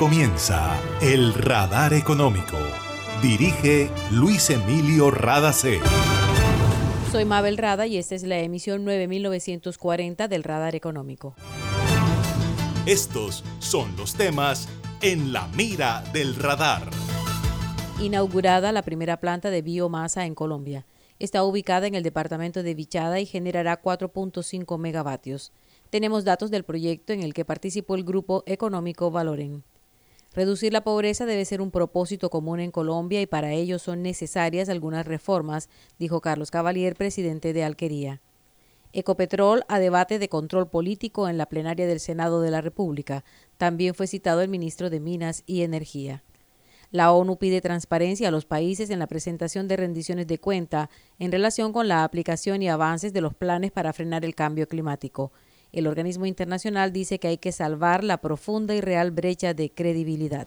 comienza El Radar Económico. Dirige Luis Emilio Radacé. Soy Mabel Rada y esta es la emisión 9940 del Radar Económico. Estos son los temas en la mira del radar. Inaugurada la primera planta de biomasa en Colombia. Está ubicada en el departamento de Vichada y generará 4.5 megavatios. Tenemos datos del proyecto en el que participó el grupo económico Valoren. Reducir la pobreza debe ser un propósito común en Colombia y para ello son necesarias algunas reformas, dijo Carlos Cavalier, presidente de Alquería. Ecopetrol a debate de control político en la plenaria del Senado de la República. También fue citado el ministro de Minas y Energía. La ONU pide transparencia a los países en la presentación de rendiciones de cuenta en relación con la aplicación y avances de los planes para frenar el cambio climático. El organismo internacional dice que hay que salvar la profunda y real brecha de credibilidad.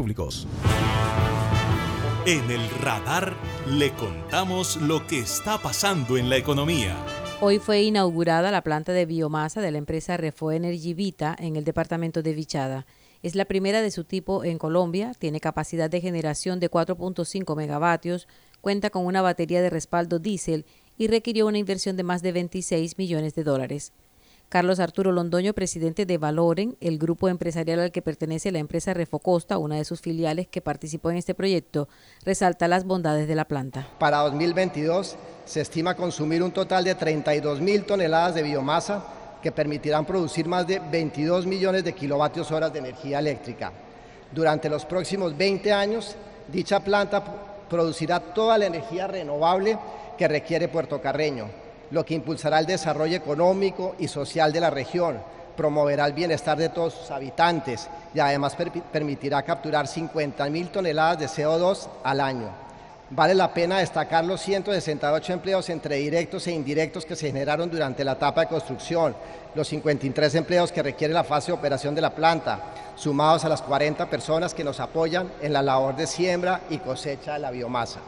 Públicos. En el radar le contamos lo que está pasando en la economía. Hoy fue inaugurada la planta de biomasa de la empresa Refo Energy Vita en el departamento de Vichada. Es la primera de su tipo en Colombia, tiene capacidad de generación de 4.5 megavatios, cuenta con una batería de respaldo diésel y requirió una inversión de más de 26 millones de dólares. Carlos Arturo Londoño, presidente de Valoren, el grupo empresarial al que pertenece la empresa Refocosta, una de sus filiales que participó en este proyecto, resalta las bondades de la planta. Para 2022 se estima consumir un total de 32 mil toneladas de biomasa que permitirán producir más de 22 millones de kilovatios horas de energía eléctrica. Durante los próximos 20 años, dicha planta producirá toda la energía renovable que requiere Puerto Carreño lo que impulsará el desarrollo económico y social de la región, promoverá el bienestar de todos sus habitantes y además per permitirá capturar 50.000 toneladas de CO2 al año. Vale la pena destacar los 168 empleos entre directos e indirectos que se generaron durante la etapa de construcción, los 53 empleos que requiere la fase de operación de la planta, sumados a las 40 personas que nos apoyan en la labor de siembra y cosecha de la biomasa.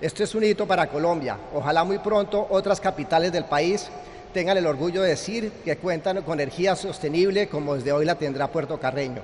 Esto es un hito para Colombia. Ojalá muy pronto otras capitales del país tengan el orgullo de decir que cuentan con energía sostenible como desde hoy la tendrá Puerto Carreño.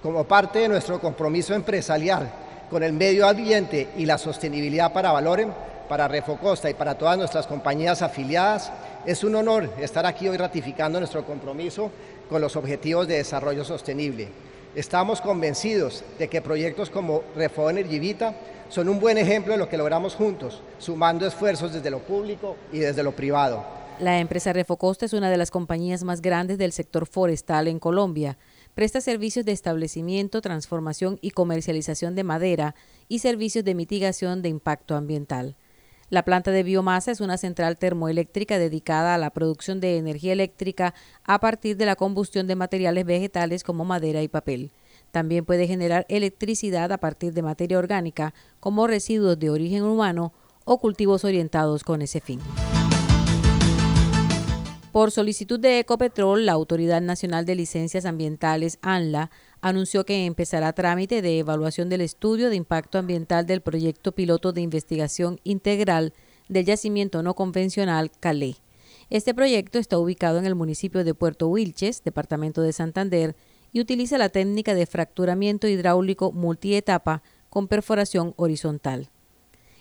Como parte de nuestro compromiso empresarial con el medio ambiente y la sostenibilidad para Valoren, para Refocosta y para todas nuestras compañías afiliadas, es un honor estar aquí hoy ratificando nuestro compromiso con los objetivos de desarrollo sostenible. Estamos convencidos de que proyectos como Refo Energy Vita son un buen ejemplo de lo que logramos juntos, sumando esfuerzos desde lo público y desde lo privado. La empresa Refocosta es una de las compañías más grandes del sector forestal en Colombia. Presta servicios de establecimiento, transformación y comercialización de madera y servicios de mitigación de impacto ambiental. La planta de biomasa es una central termoeléctrica dedicada a la producción de energía eléctrica a partir de la combustión de materiales vegetales como madera y papel. También puede generar electricidad a partir de materia orgánica, como residuos de origen humano o cultivos orientados con ese fin. Por solicitud de Ecopetrol, la Autoridad Nacional de Licencias Ambientales, ANLA, anunció que empezará trámite de evaluación del estudio de impacto ambiental del proyecto piloto de investigación integral del yacimiento no convencional Calé. Este proyecto está ubicado en el municipio de Puerto Wilches, departamento de Santander, y utiliza la técnica de fracturamiento hidráulico multietapa con perforación horizontal.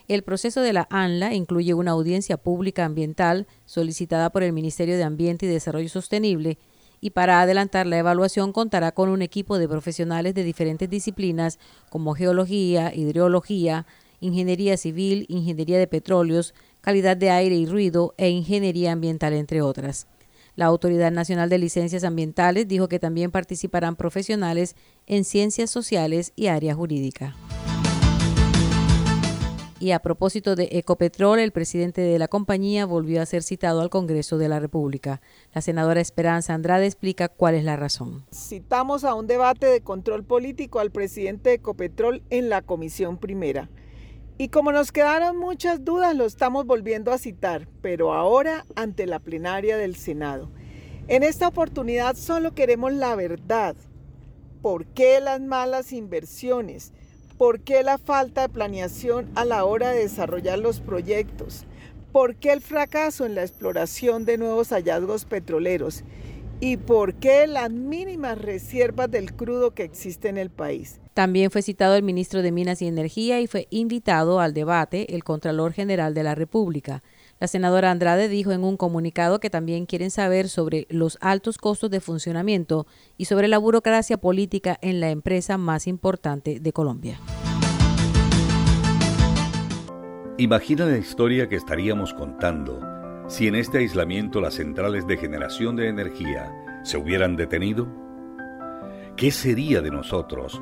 El proceso de la ANLA incluye una audiencia pública ambiental solicitada por el Ministerio de Ambiente y Desarrollo Sostenible y para adelantar la evaluación contará con un equipo de profesionales de diferentes disciplinas como geología, hidrología, ingeniería civil, ingeniería de petróleos, calidad de aire y ruido e ingeniería ambiental, entre otras. La Autoridad Nacional de Licencias Ambientales dijo que también participarán profesionales en ciencias sociales y área jurídica. Y a propósito de Ecopetrol, el presidente de la compañía volvió a ser citado al Congreso de la República. La senadora Esperanza Andrade explica cuál es la razón. Citamos a un debate de control político al presidente de Ecopetrol en la Comisión Primera. Y como nos quedaron muchas dudas, lo estamos volviendo a citar, pero ahora ante la plenaria del Senado. En esta oportunidad solo queremos la verdad. ¿Por qué las malas inversiones? ¿Por qué la falta de planeación a la hora de desarrollar los proyectos? ¿Por qué el fracaso en la exploración de nuevos hallazgos petroleros? ¿Y por qué las mínimas reservas del crudo que existe en el país? También fue citado el ministro de Minas y Energía y fue invitado al debate el Contralor General de la República. La senadora Andrade dijo en un comunicado que también quieren saber sobre los altos costos de funcionamiento y sobre la burocracia política en la empresa más importante de Colombia. Imagina la historia que estaríamos contando si en este aislamiento las centrales de generación de energía se hubieran detenido. ¿Qué sería de nosotros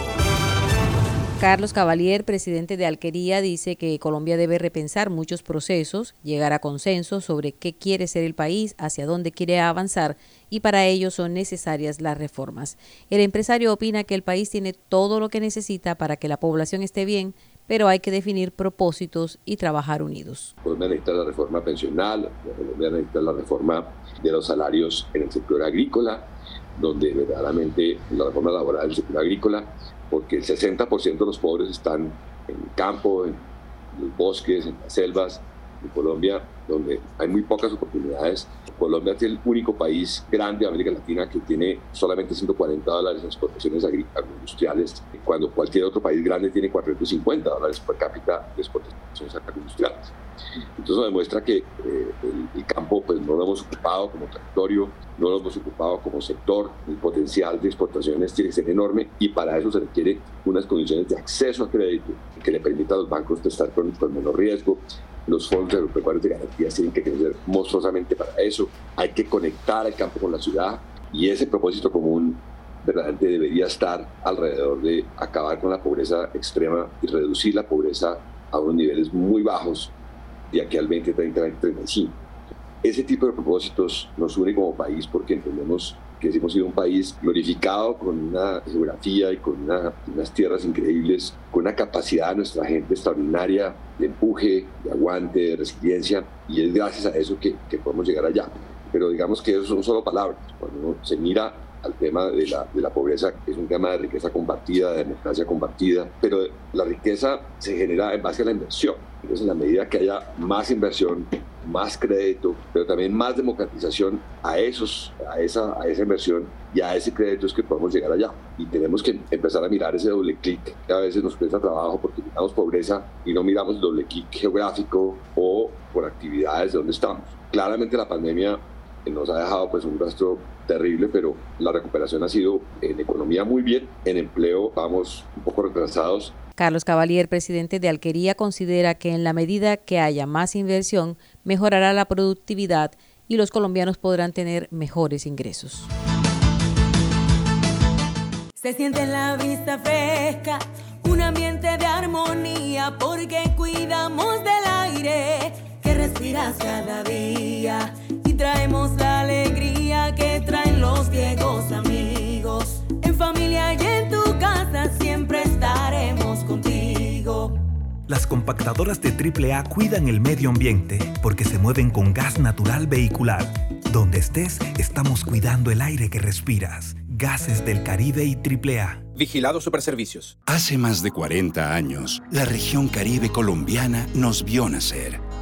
Carlos Cavalier, presidente de Alquería, dice que Colombia debe repensar muchos procesos, llegar a consensos sobre qué quiere ser el país, hacia dónde quiere avanzar y para ello son necesarias las reformas. El empresario opina que el país tiene todo lo que necesita para que la población esté bien, pero hay que definir propósitos y trabajar unidos. Colombia necesita la reforma pensional, Colombia necesita la reforma de los salarios en el sector agrícola, donde verdaderamente la reforma laboral del sector agrícola porque el 60% de los pobres están en el campo, en los bosques, en las selvas de Colombia, donde hay muy pocas oportunidades. Colombia es el único país grande de América Latina que tiene solamente 140 dólares en exportaciones agroindustriales, cuando cualquier otro país grande tiene 450 dólares per cápita de exportaciones agroindustriales. Entonces nos demuestra que eh, el, el, campo pues, no lo hemos ocupado como territorio, no lo hemos ocupado como sector, el potencial de exportaciones tiene que ser enorme y para eso se requieren unas condiciones de acceso a crédito que le permita a los bancos estar con, con menor riesgo, los fondos agropecuarios de garantías tienen que crecer monstruosamente para eso, hay que conectar el campo con la ciudad y ese propósito común verdaderamente debería estar alrededor de acabar con la pobreza extrema y reducir la pobreza a unos niveles muy bajos de aquí al 2030, 2035. Ese tipo de propósitos nos une como país porque entendemos que hemos sido un país glorificado con una geografía y con una, unas tierras increíbles, con una capacidad de nuestra gente extraordinaria de empuje, de aguante, de resiliencia, y es gracias a eso que, que podemos llegar allá. Pero digamos que eso son solo palabras. Cuando uno se mira al tema de la, de la pobreza, es un tema de riqueza compartida, de democracia compartida, pero la riqueza se genera en base a la inversión. Entonces, en la medida que haya más inversión, más crédito, pero también más democratización a, esos, a, esa, a esa inversión y a ese crédito es que podemos llegar allá. Y tenemos que empezar a mirar ese doble clic que a veces nos cuesta trabajo porque miramos pobreza y no miramos el doble clic geográfico o por actividades de donde estamos. Claramente la pandemia nos ha dejado pues un rastro terrible, pero la recuperación ha sido en economía muy bien, en empleo vamos un poco retrasados. Carlos Cavalier, presidente de Alquería, considera que en la medida que haya más inversión, mejorará la productividad y los colombianos podrán tener mejores ingresos. Se siente en la vista fresca, un ambiente de armonía, porque cuidamos del aire que respiras cada día compactadoras de AAA cuidan el medio ambiente porque se mueven con gas natural vehicular. Donde estés, estamos cuidando el aire que respiras. Gases del Caribe y AAA. Vigilado Superservicios. Hace más de 40 años, la región caribe colombiana nos vio nacer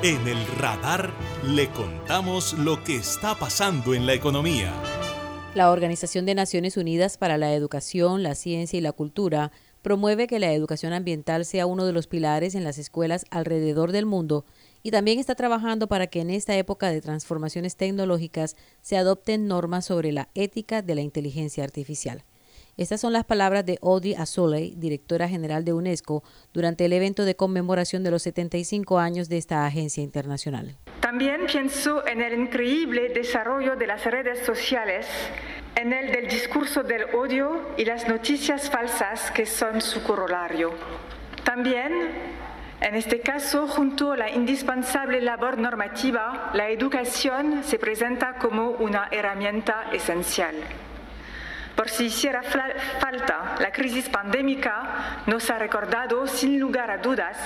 En el radar le contamos lo que está pasando en la economía. La Organización de Naciones Unidas para la Educación, la Ciencia y la Cultura promueve que la educación ambiental sea uno de los pilares en las escuelas alrededor del mundo y también está trabajando para que en esta época de transformaciones tecnológicas se adopten normas sobre la ética de la inteligencia artificial. Estas son las palabras de Audrey Azoulay, directora general de UNESCO, durante el evento de conmemoración de los 75 años de esta agencia internacional. También pienso en el increíble desarrollo de las redes sociales, en el del discurso del odio y las noticias falsas que son su corolario. También en este caso, junto a la indispensable labor normativa, la educación se presenta como una herramienta esencial. Por si hiciera falta, la crisis pandémica nos ha recordado sin lugar a dudas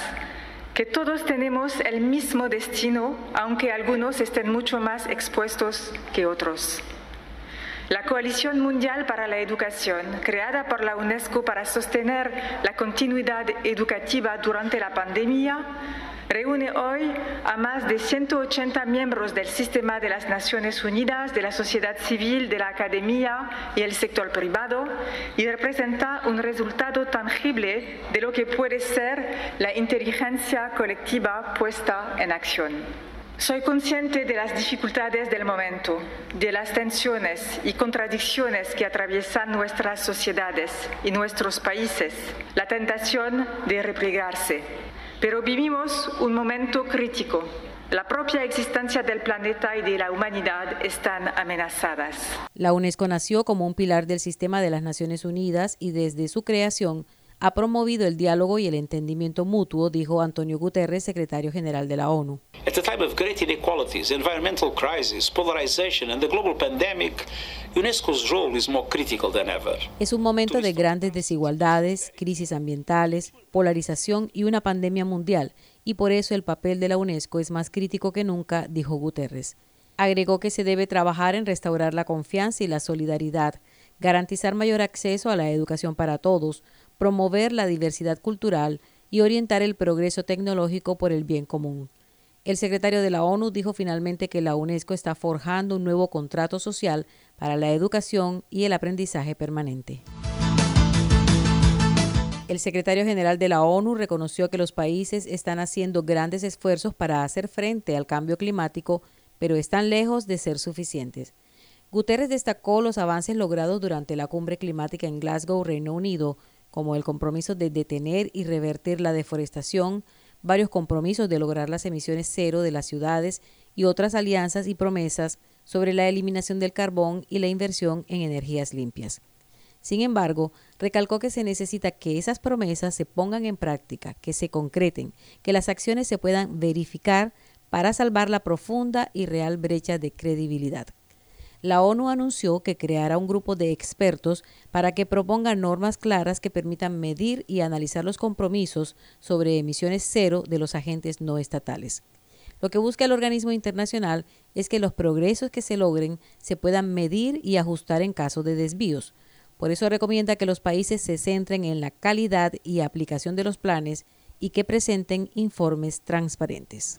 que todos tenemos el mismo destino, aunque algunos estén mucho más expuestos que otros. La Coalición Mundial para la Educación, creada por la UNESCO para sostener la continuidad educativa durante la pandemia, reúne hoy a más de 180 miembros del sistema de las Naciones Unidas, de la sociedad civil, de la academia y el sector privado y representa un resultado tangible de lo que puede ser la inteligencia colectiva puesta en acción. Soy consciente de las dificultades del momento, de las tensiones y contradicciones que atraviesan nuestras sociedades y nuestros países, la tentación de replegarse, pero vivimos un momento crítico. La propia existencia del planeta y de la humanidad están amenazadas. La UNESCO nació como un pilar del sistema de las Naciones Unidas y desde su creación ha promovido el diálogo y el entendimiento mutuo, dijo Antonio Guterres, secretario general de la ONU. At a time of great inequalities, environmental crisis, polarization and the global pandemic, UNESCO's role is more critical than ever. Es un momento de grandes desigualdades, crisis ambientales, polarización y una pandemia mundial, y por eso el papel de la UNESCO es más crítico que nunca, dijo Guterres. Agregó que se debe trabajar en restaurar la confianza y la solidaridad, garantizar mayor acceso a la educación para todos, promover la diversidad cultural y orientar el progreso tecnológico por el bien común. El secretario de la ONU dijo finalmente que la UNESCO está forjando un nuevo contrato social para la educación y el aprendizaje permanente. El secretario general de la ONU reconoció que los países están haciendo grandes esfuerzos para hacer frente al cambio climático, pero están lejos de ser suficientes. Guterres destacó los avances logrados durante la cumbre climática en Glasgow, Reino Unido, como el compromiso de detener y revertir la deforestación, varios compromisos de lograr las emisiones cero de las ciudades y otras alianzas y promesas sobre la eliminación del carbón y la inversión en energías limpias. Sin embargo, recalcó que se necesita que esas promesas se pongan en práctica, que se concreten, que las acciones se puedan verificar para salvar la profunda y real brecha de credibilidad. La ONU anunció que creará un grupo de expertos para que propongan normas claras que permitan medir y analizar los compromisos sobre emisiones cero de los agentes no estatales. Lo que busca el organismo internacional es que los progresos que se logren se puedan medir y ajustar en caso de desvíos. Por eso recomienda que los países se centren en la calidad y aplicación de los planes y que presenten informes transparentes.